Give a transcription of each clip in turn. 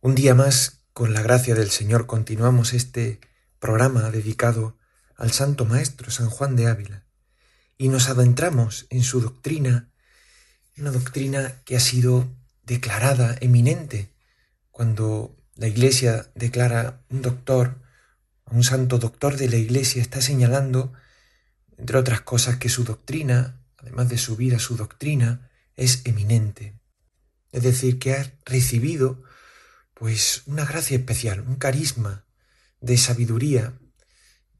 Un día más, con la gracia del Señor, continuamos este programa dedicado al Santo Maestro San Juan de Ávila y nos adentramos en su doctrina, una doctrina que ha sido declarada eminente cuando la Iglesia declara un doctor, un santo doctor de la Iglesia, está señalando, entre otras cosas, que su doctrina, además de su vida, su doctrina, es eminente. Es decir, que ha recibido pues una gracia especial, un carisma de sabiduría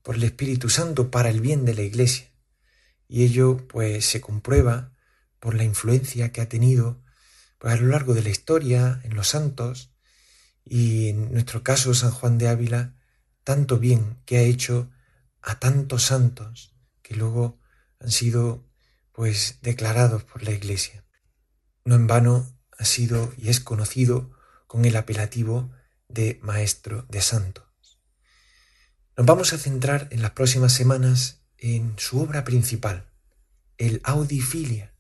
por el Espíritu Santo para el bien de la Iglesia. Y ello pues se comprueba por la influencia que ha tenido pues, a lo largo de la historia en los santos y en nuestro caso San Juan de Ávila, tanto bien que ha hecho a tantos santos que luego han sido pues declarados por la Iglesia. No en vano ha sido y es conocido con el apelativo de Maestro de Santos. Nos vamos a centrar en las próximas semanas en su obra principal, el Audifilia,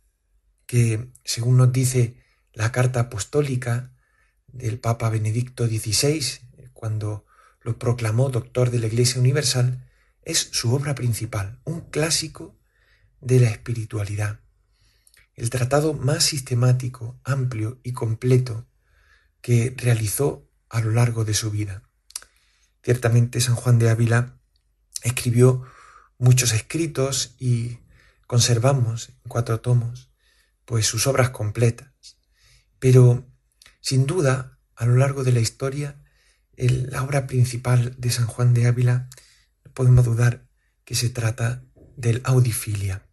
que, según nos dice la carta apostólica del Papa Benedicto XVI, cuando lo proclamó doctor de la Iglesia Universal, es su obra principal, un clásico de la espiritualidad el tratado más sistemático, amplio y completo que realizó a lo largo de su vida. Ciertamente San Juan de Ávila escribió muchos escritos y conservamos en cuatro tomos pues sus obras completas. Pero sin duda, a lo largo de la historia, la obra principal de San Juan de Ávila, no podemos dudar que se trata del Audifilia,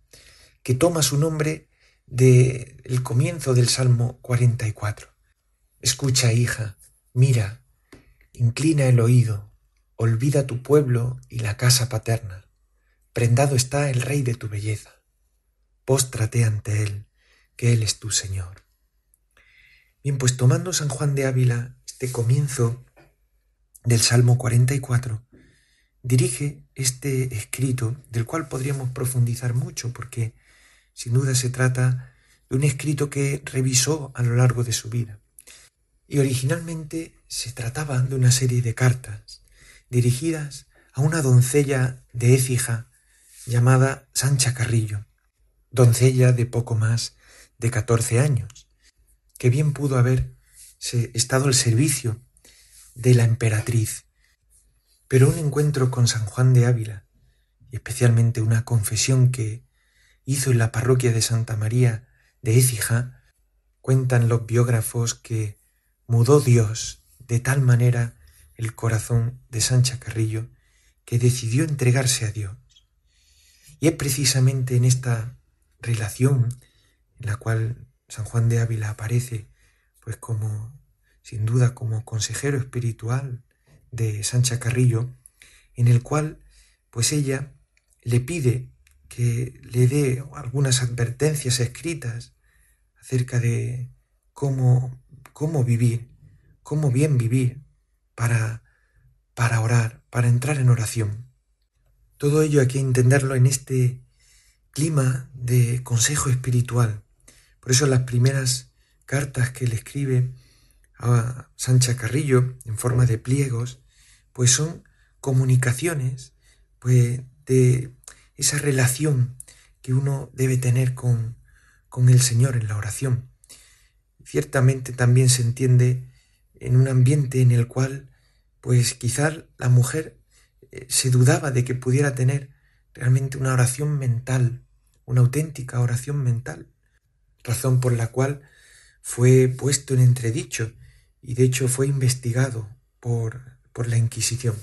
que toma su nombre del comienzo del Salmo 44. Escucha, hija, mira, inclina el oído, olvida tu pueblo y la casa paterna. Prendado está el rey de tu belleza. Póstrate ante él, que él es tu Señor. Bien, pues tomando San Juan de Ávila este comienzo del Salmo 44, dirige este escrito, del cual podríamos profundizar mucho, porque sin duda se trata de un escrito que revisó a lo largo de su vida. Y originalmente se trataba de una serie de cartas dirigidas a una doncella de Écija llamada Sancha Carrillo, doncella de poco más de catorce años, que bien pudo haber estado al servicio de la emperatriz. Pero un encuentro con San Juan de Ávila, y especialmente una confesión que hizo en la parroquia de Santa María de Écija, cuentan los biógrafos que mudó Dios de tal manera el corazón de Sancha Carrillo que decidió entregarse a Dios. Y es precisamente en esta relación en la cual San Juan de Ávila aparece, pues como, sin duda, como consejero espiritual de Sancha Carrillo, en el cual, pues ella le pide que le dé algunas advertencias escritas acerca de cómo, cómo vivir, cómo bien vivir para, para orar, para entrar en oración. Todo ello hay que entenderlo en este clima de consejo espiritual. Por eso las primeras cartas que le escribe a Sancha Carrillo en forma de pliegos, pues son comunicaciones pues, de esa relación que uno debe tener con, con el Señor en la oración. Ciertamente también se entiende en un ambiente en el cual, pues quizás la mujer eh, se dudaba de que pudiera tener realmente una oración mental, una auténtica oración mental, razón por la cual fue puesto en entredicho y de hecho fue investigado por, por la Inquisición.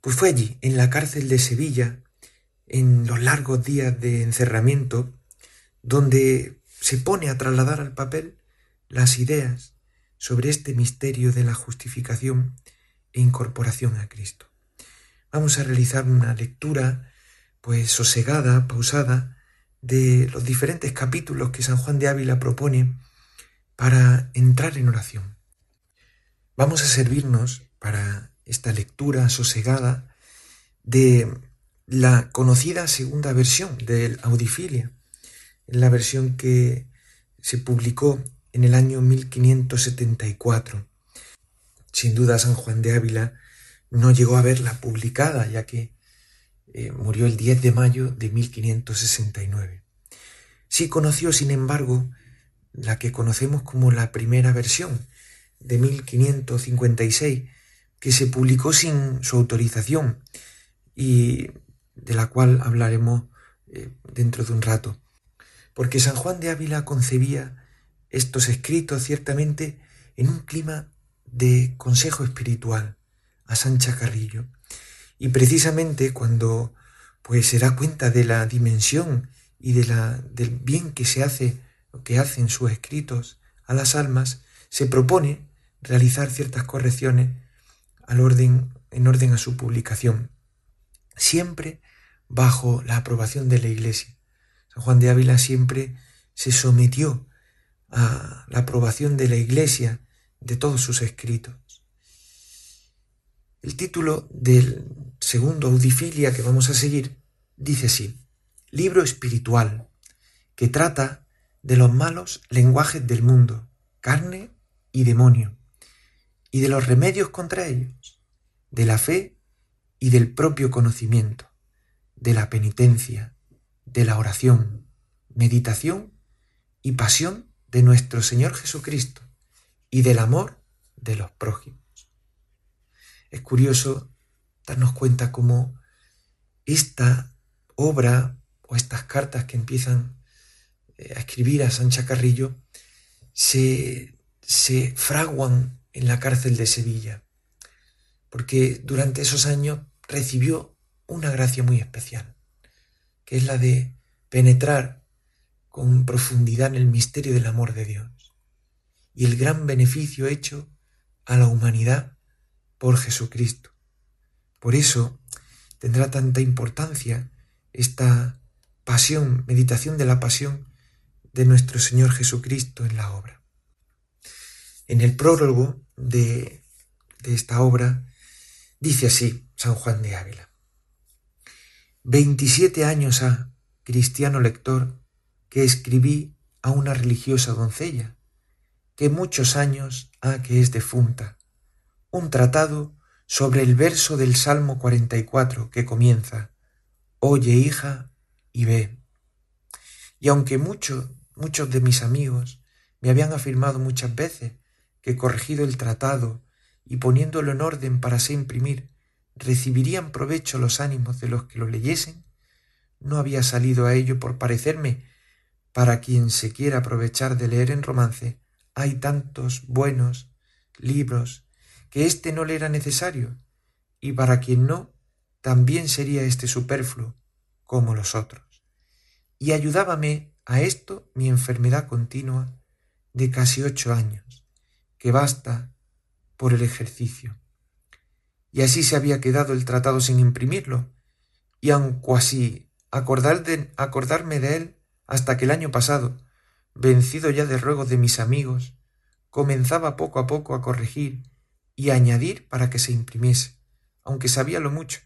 Pues fue allí, en la cárcel de Sevilla, en los largos días de encerramiento, donde se pone a trasladar al papel las ideas sobre este misterio de la justificación e incorporación a Cristo. Vamos a realizar una lectura pues sosegada, pausada, de los diferentes capítulos que San Juan de Ávila propone para entrar en oración. Vamos a servirnos para esta lectura sosegada de la conocida segunda versión del Audifilia, la versión que se publicó en el año 1574. Sin duda San Juan de Ávila no llegó a verla publicada, ya que eh, murió el 10 de mayo de 1569. Sí conoció, sin embargo, la que conocemos como la primera versión de 1556, que se publicó sin su autorización y de la cual hablaremos eh, dentro de un rato. Porque San Juan de Ávila concebía estos escritos ciertamente en un clima de consejo espiritual a Sancha Carrillo. Y precisamente cuando pues se da cuenta de la dimensión y de la, del bien que se hace, que hacen sus escritos a las almas, se propone realizar ciertas correcciones al orden, en orden a su publicación, siempre bajo la aprobación de la Iglesia. San Juan de Ávila siempre se sometió a la aprobación de la Iglesia de todos sus escritos. El título del segundo audifilia que vamos a seguir dice así, libro espiritual que trata de los malos lenguajes del mundo, carne y demonio, y de los remedios contra ellos, de la fe y del propio conocimiento, de la penitencia, de la oración, meditación y pasión de nuestro Señor Jesucristo y del amor de los prójimos. Es curioso darnos cuenta cómo esta obra o estas cartas que empiezan eh, a escribir a Sancha Carrillo se, se fraguan en la cárcel de Sevilla, porque durante esos años recibió una gracia muy especial, que es la de penetrar con profundidad en el misterio del amor de Dios y el gran beneficio hecho a la humanidad por Jesucristo. Por eso tendrá tanta importancia esta pasión, meditación de la pasión de nuestro Señor Jesucristo en la obra. En el prólogo de, de esta obra dice así San Juan de Ávila. Veintisiete años ha, cristiano lector, que escribí a una religiosa doncella, que muchos años ha que es defunta, un tratado sobre el verso del Salmo 44 que comienza, Oye hija y ve. Y aunque muchos, muchos de mis amigos me habían afirmado muchas veces que corregido el tratado y poniéndolo en orden para se imprimir, recibirían provecho los ánimos de los que lo leyesen, no había salido a ello por parecerme para quien se quiera aprovechar de leer en romance, hay tantos buenos libros que éste no le era necesario, y para quien no, también sería éste superfluo, como los otros. Y ayudábame a esto mi enfermedad continua de casi ocho años, que basta por el ejercicio. Y así se había quedado el tratado sin imprimirlo, y aun así acordar de, acordarme de él hasta que el año pasado, vencido ya de ruegos de mis amigos, comenzaba poco a poco a corregir y a añadir para que se imprimiese, aunque sabía lo mucho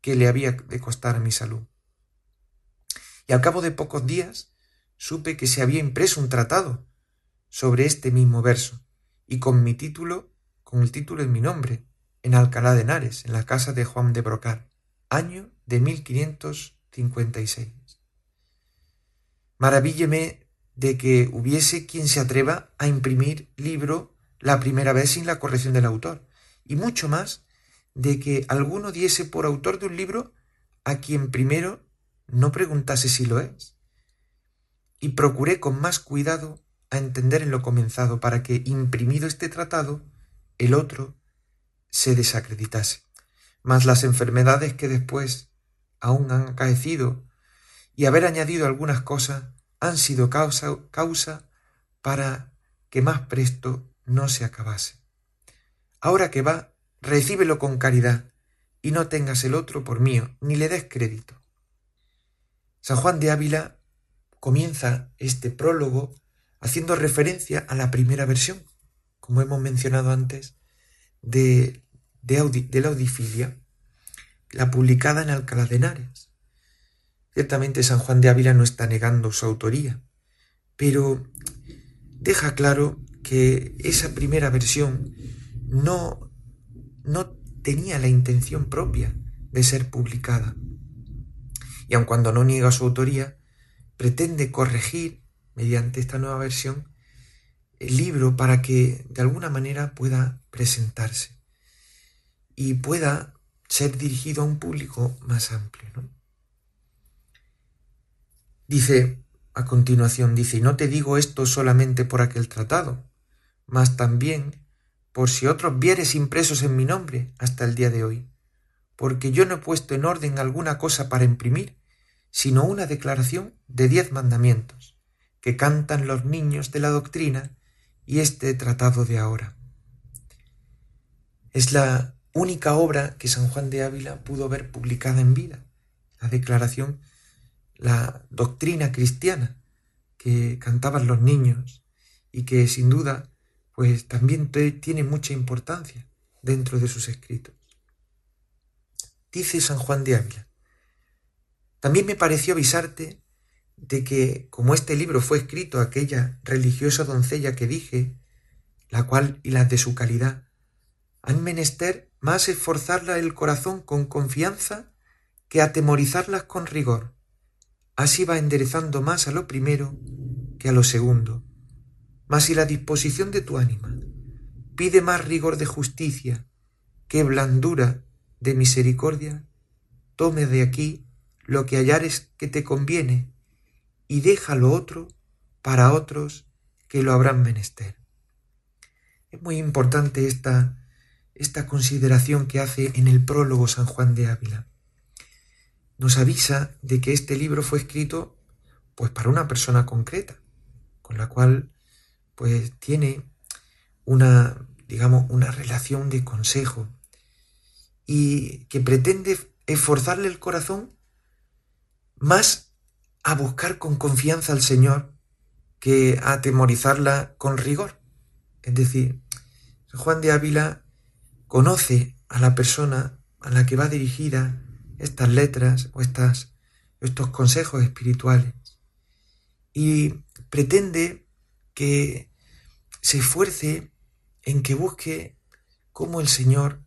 que le había de costar a mi salud. Y al cabo de pocos días supe que se había impreso un tratado sobre este mismo verso, y con mi título, con el título en mi nombre, en Alcalá de Henares, en la casa de Juan de Brocar, año de 1556. Maravílleme de que hubiese quien se atreva a imprimir libro la primera vez sin la corrección del autor, y mucho más de que alguno diese por autor de un libro a quien primero no preguntase si lo es. Y procuré con más cuidado a entender en lo comenzado para que, imprimido este tratado, el otro se desacreditase. Mas las enfermedades que después aún han acaecido y haber añadido algunas cosas han sido causa, para que más presto no se acabase. Ahora que va, recíbelo con caridad, y no tengas el otro por mío, ni le des crédito. San Juan de Ávila comienza este prólogo haciendo referencia a la primera versión, como hemos mencionado antes, de, de, la Audifilia, la publicada en Alcalá de Henares. Ciertamente San Juan de Ávila no está negando su autoría, pero deja claro que esa primera versión no, no tenía la intención propia de ser publicada. Y aun cuando no niega su autoría, pretende corregir, mediante esta nueva versión, el libro para que de alguna manera pueda presentarse y pueda ser dirigido a un público más amplio. Dice a continuación, dice, y no te digo esto solamente por aquel tratado, mas también por si otros vieres impresos en mi nombre hasta el día de hoy, porque yo no he puesto en orden alguna cosa para imprimir, sino una declaración de diez mandamientos, que cantan los niños de la doctrina y este tratado de ahora. Es la única obra que San Juan de Ávila pudo ver publicada en vida, la declaración, la doctrina cristiana que cantaban los niños y que sin duda pues también tiene mucha importancia dentro de sus escritos. Dice San Juan de Ávila, también me pareció avisarte de que, como este libro fue escrito aquella religiosa doncella que dije, la cual y las de su calidad, han menester más esforzarla el corazón con confianza que atemorizarlas con rigor. Así va enderezando más a lo primero que a lo segundo. Mas si la disposición de tu ánima pide más rigor de justicia que blandura de misericordia, tome de aquí lo que hallares que te conviene y deja lo otro para otros que lo habrán menester. Es muy importante esta, esta consideración que hace en el prólogo San Juan de Ávila. Nos avisa de que este libro fue escrito pues para una persona concreta, con la cual pues tiene una, digamos, una relación de consejo y que pretende esforzarle el corazón más a buscar con confianza al Señor que a atemorizarla con rigor. Es decir, Juan de Ávila conoce a la persona a la que va dirigida estas letras o estas, estos consejos espirituales y pretende que se esfuerce en que busque cómo el Señor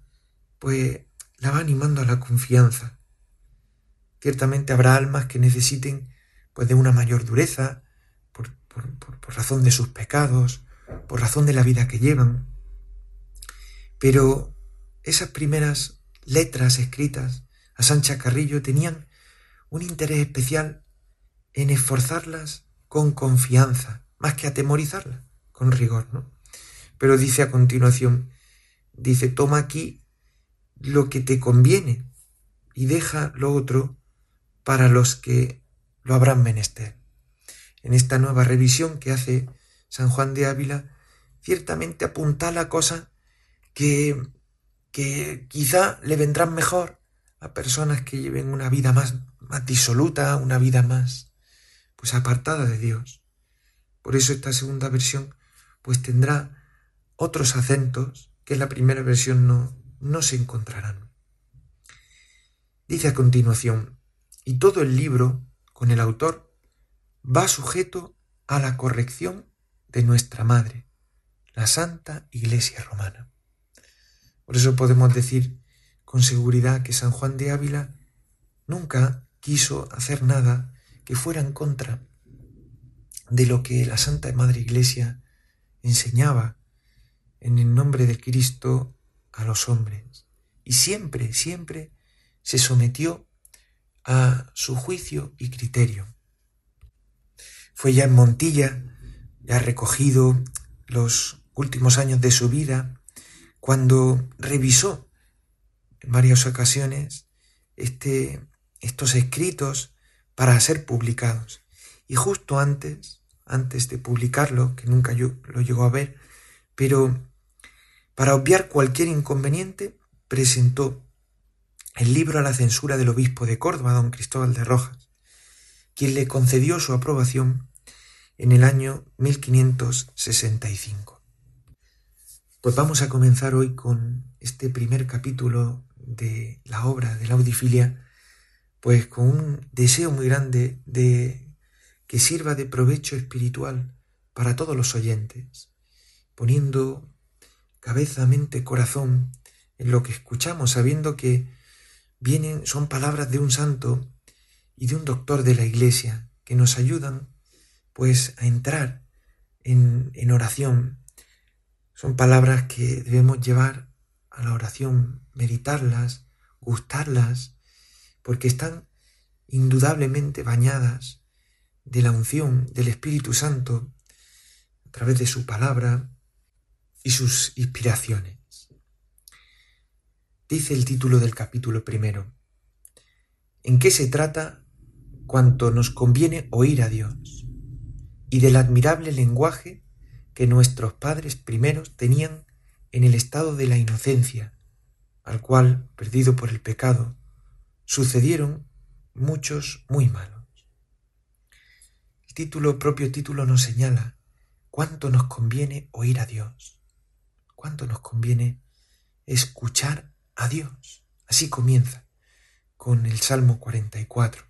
pues la va animando a la confianza, Ciertamente habrá almas que necesiten pues, de una mayor dureza por, por razón de sus pecados, por razón de la vida que llevan. Pero esas primeras letras escritas a Sancha Carrillo tenían un interés especial en esforzarlas con confianza, más que atemorizarlas, con rigor, ¿no? Pero dice a continuación, dice, toma aquí lo que te conviene y deja lo otro para los que lo habrán menester. En esta nueva revisión que hace San Juan de Ávila, ciertamente apuntala cosas que, que quizá le vendrán mejor a personas que lleven una vida más, más disoluta, una vida más pues apartada de Dios. Por eso esta segunda versión pues tendrá otros acentos que en la primera versión no, no se encontrarán. Dice a continuación, y todo el libro, con el autor, va sujeto a la corrección de nuestra Madre, la Santa Iglesia Romana. Por eso podemos decir con seguridad que San Juan de Ávila nunca quiso hacer nada que fuera en contra de lo que la Santa Madre Iglesia enseñaba en el nombre de Cristo a los hombres. Y siempre, siempre se sometió a su juicio y criterio. Fue ya en Montilla, ya recogido los últimos años de su vida, cuando revisó en varias ocasiones este, estos escritos para ser publicados. Y justo antes, antes de publicarlo, que nunca yo lo llegó a ver, pero para obviar cualquier inconveniente presentó el libro a la censura del obispo de Córdoba, don Cristóbal de Rojas, quien le concedió su aprobación en el año 1565. Pues vamos a comenzar hoy con este primer capítulo de la obra de la audifilia, pues con un deseo muy grande de que sirva de provecho espiritual para todos los oyentes, poniendo cabeza, mente, corazón en lo que escuchamos, sabiendo que vienen, son palabras de un santo y de un doctor de la iglesia que nos ayudan pues a entrar en, en oración. Son palabras que debemos llevar a la oración, meditarlas, gustarlas, porque están indudablemente bañadas de la unción del Espíritu Santo a través de su palabra y sus inspiraciones. Dice el título del capítulo primero, ¿en qué se trata cuanto nos conviene oír a Dios? Y del admirable lenguaje que nuestros padres primeros tenían en el estado de la inocencia, al cual, perdido por el pecado, sucedieron muchos muy malos. El título, propio título, nos señala cuánto nos conviene oír a Dios, cuánto nos conviene escuchar a Dios. Así comienza con el Salmo 44.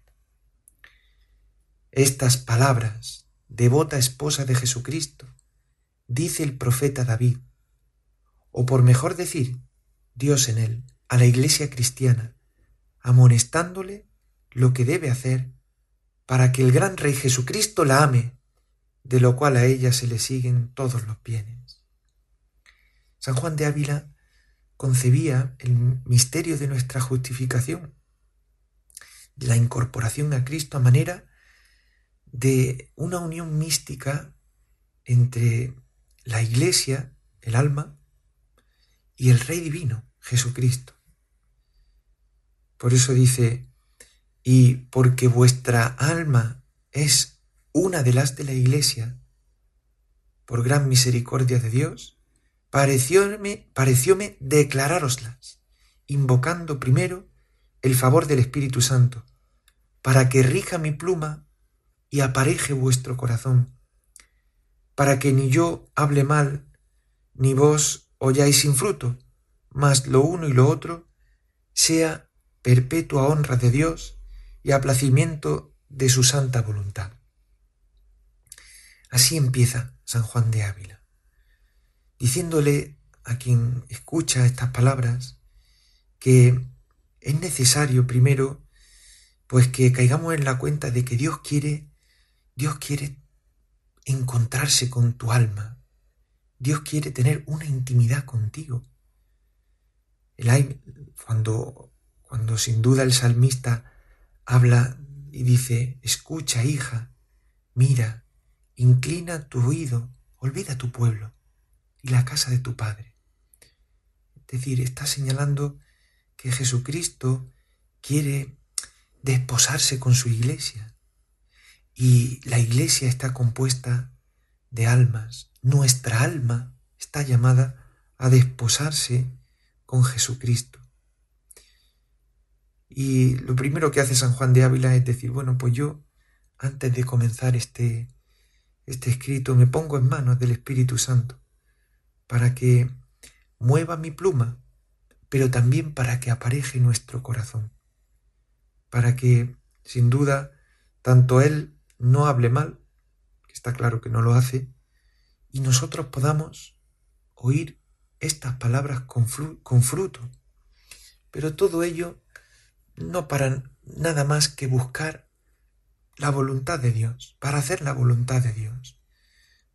Estas palabras, devota esposa de Jesucristo, dice el profeta David, o por mejor decir, Dios en él, a la iglesia cristiana, amonestándole lo que debe hacer para que el gran Rey Jesucristo la ame, de lo cual a ella se le siguen todos los bienes. San Juan de Ávila concebía el misterio de nuestra justificación, de la incorporación a Cristo a manera de una unión mística entre la iglesia, el alma, y el Rey Divino, Jesucristo. Por eso dice, y porque vuestra alma es una de las de la iglesia, por gran misericordia de Dios, parecióme, parecióme declarároslas, invocando primero el favor del Espíritu Santo, para que rija mi pluma y apareje vuestro corazón para que ni yo hable mal, ni vos oyáis sin fruto, mas lo uno y lo otro sea perpetua honra de Dios y aplacimiento de su santa voluntad. Así empieza San Juan de Ávila, diciéndole a quien escucha estas palabras que es necesario primero pues que caigamos en la cuenta de que Dios quiere Dios quiere encontrarse con tu alma. Dios quiere tener una intimidad contigo. El, cuando, cuando sin duda el salmista habla y dice, escucha hija, mira, inclina tu oído, olvida tu pueblo y la casa de tu padre. Es decir, está señalando que Jesucristo quiere desposarse con su iglesia, y la iglesia está compuesta de almas. Nuestra alma está llamada a desposarse con Jesucristo. Y lo primero que hace San Juan de Ávila es decir, bueno, pues yo, antes de comenzar este, este escrito, me pongo en manos del Espíritu Santo para que mueva mi pluma, pero también para que apareje nuestro corazón, para que, sin duda, tanto Él no hable mal, que está claro que no lo hace, y nosotros podamos oír estas palabras con, con fruto. Pero todo ello no para nada más que buscar la voluntad de Dios, para hacer la voluntad de Dios,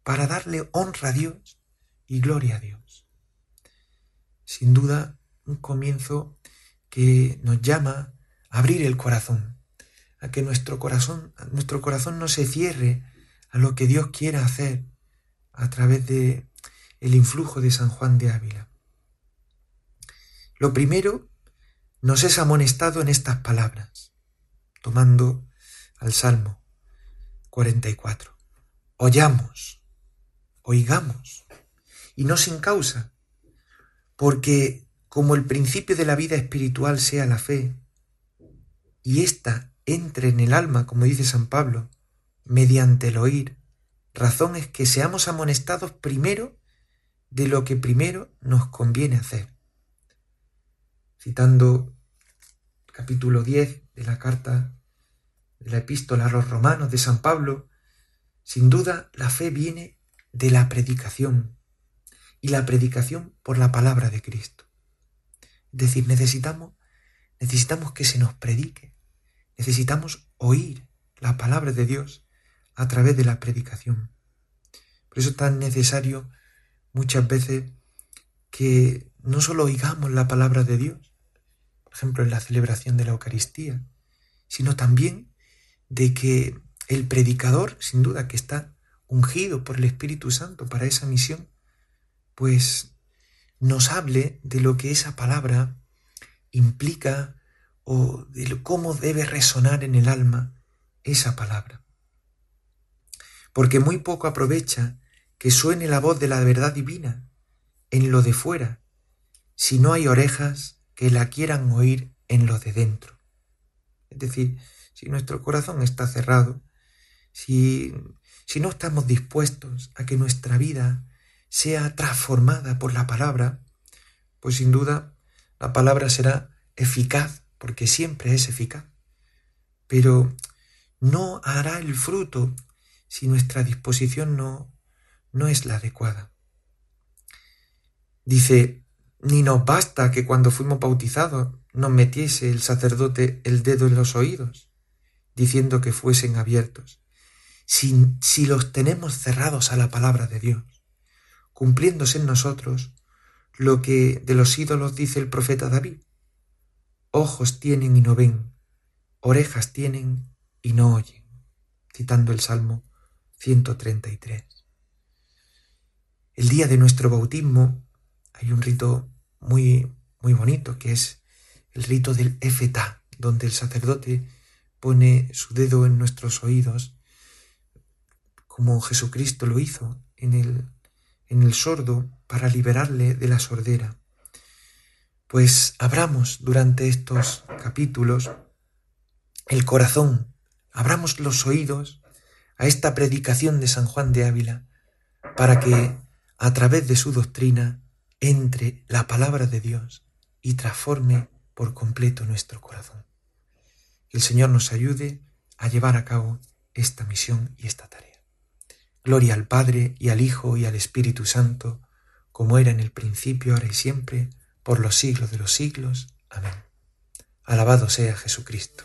para darle honra a Dios y gloria a Dios. Sin duda, un comienzo que nos llama a abrir el corazón, a que nuestro corazón, nuestro corazón no se cierre a lo que Dios quiera hacer a través de el influjo de San Juan de Ávila. Lo primero nos es amonestado en estas palabras, tomando al Salmo 44. Oyamos, oigamos. y no sin causa, porque como el principio de la vida espiritual sea la fe, y ésta entre en el alma, como dice San Pablo, mediante el oír, razón es que seamos amonestados primero de lo que primero nos conviene hacer. Citando capítulo 10 de la carta de la epístola a los romanos de San Pablo, sin duda la fe viene de la predicación y la predicación por la palabra de Cristo. Es decir, necesitamos, necesitamos que se nos predique, necesitamos oír la palabra de Dios a través de la predicación. Por eso es tan necesario muchas veces que no solo oigamos la palabra de Dios, por ejemplo en la celebración de la Eucaristía, sino también de que el predicador, sin duda que está ungido por el Espíritu Santo para esa misión, pues nos hable de lo que esa palabra implica o de cómo debe resonar en el alma esa palabra. Porque muy poco aprovecha que suene la voz de la verdad divina en lo de fuera, si no hay orejas que la quieran oír en lo de dentro. Es decir, si nuestro corazón está cerrado, si, si no estamos dispuestos a que nuestra vida sea transformada por la palabra, pues sin duda la palabra será eficaz, porque siempre es eficaz, pero no hará el fruto si nuestra disposición no, no es la adecuada. Dice, ni nos basta que cuando fuimos bautizados nos metiese el sacerdote el dedo en los oídos, diciendo que fuesen abiertos, si, si los tenemos cerrados a la palabra de Dios, cumpliéndose en nosotros lo que de los ídolos dice el profeta David. Ojos tienen y no ven, orejas tienen y no oyen, citando el Salmo 133. El día de nuestro bautismo hay un rito muy, muy bonito que es el rito del Efetá, donde el sacerdote pone su dedo en nuestros oídos, como Jesucristo lo hizo en el, en el sordo para liberarle de la sordera. Pues abramos durante estos capítulos el corazón, abramos los oídos a esta predicación de San Juan de Ávila, para que a través de su doctrina entre la palabra de Dios y transforme por completo nuestro corazón el Señor nos ayude a llevar a cabo esta misión y esta tarea. Gloria al Padre y al Hijo y al Espíritu Santo, como era en el principio, ahora y siempre, por los siglos de los siglos. Amén. Alabado sea Jesucristo.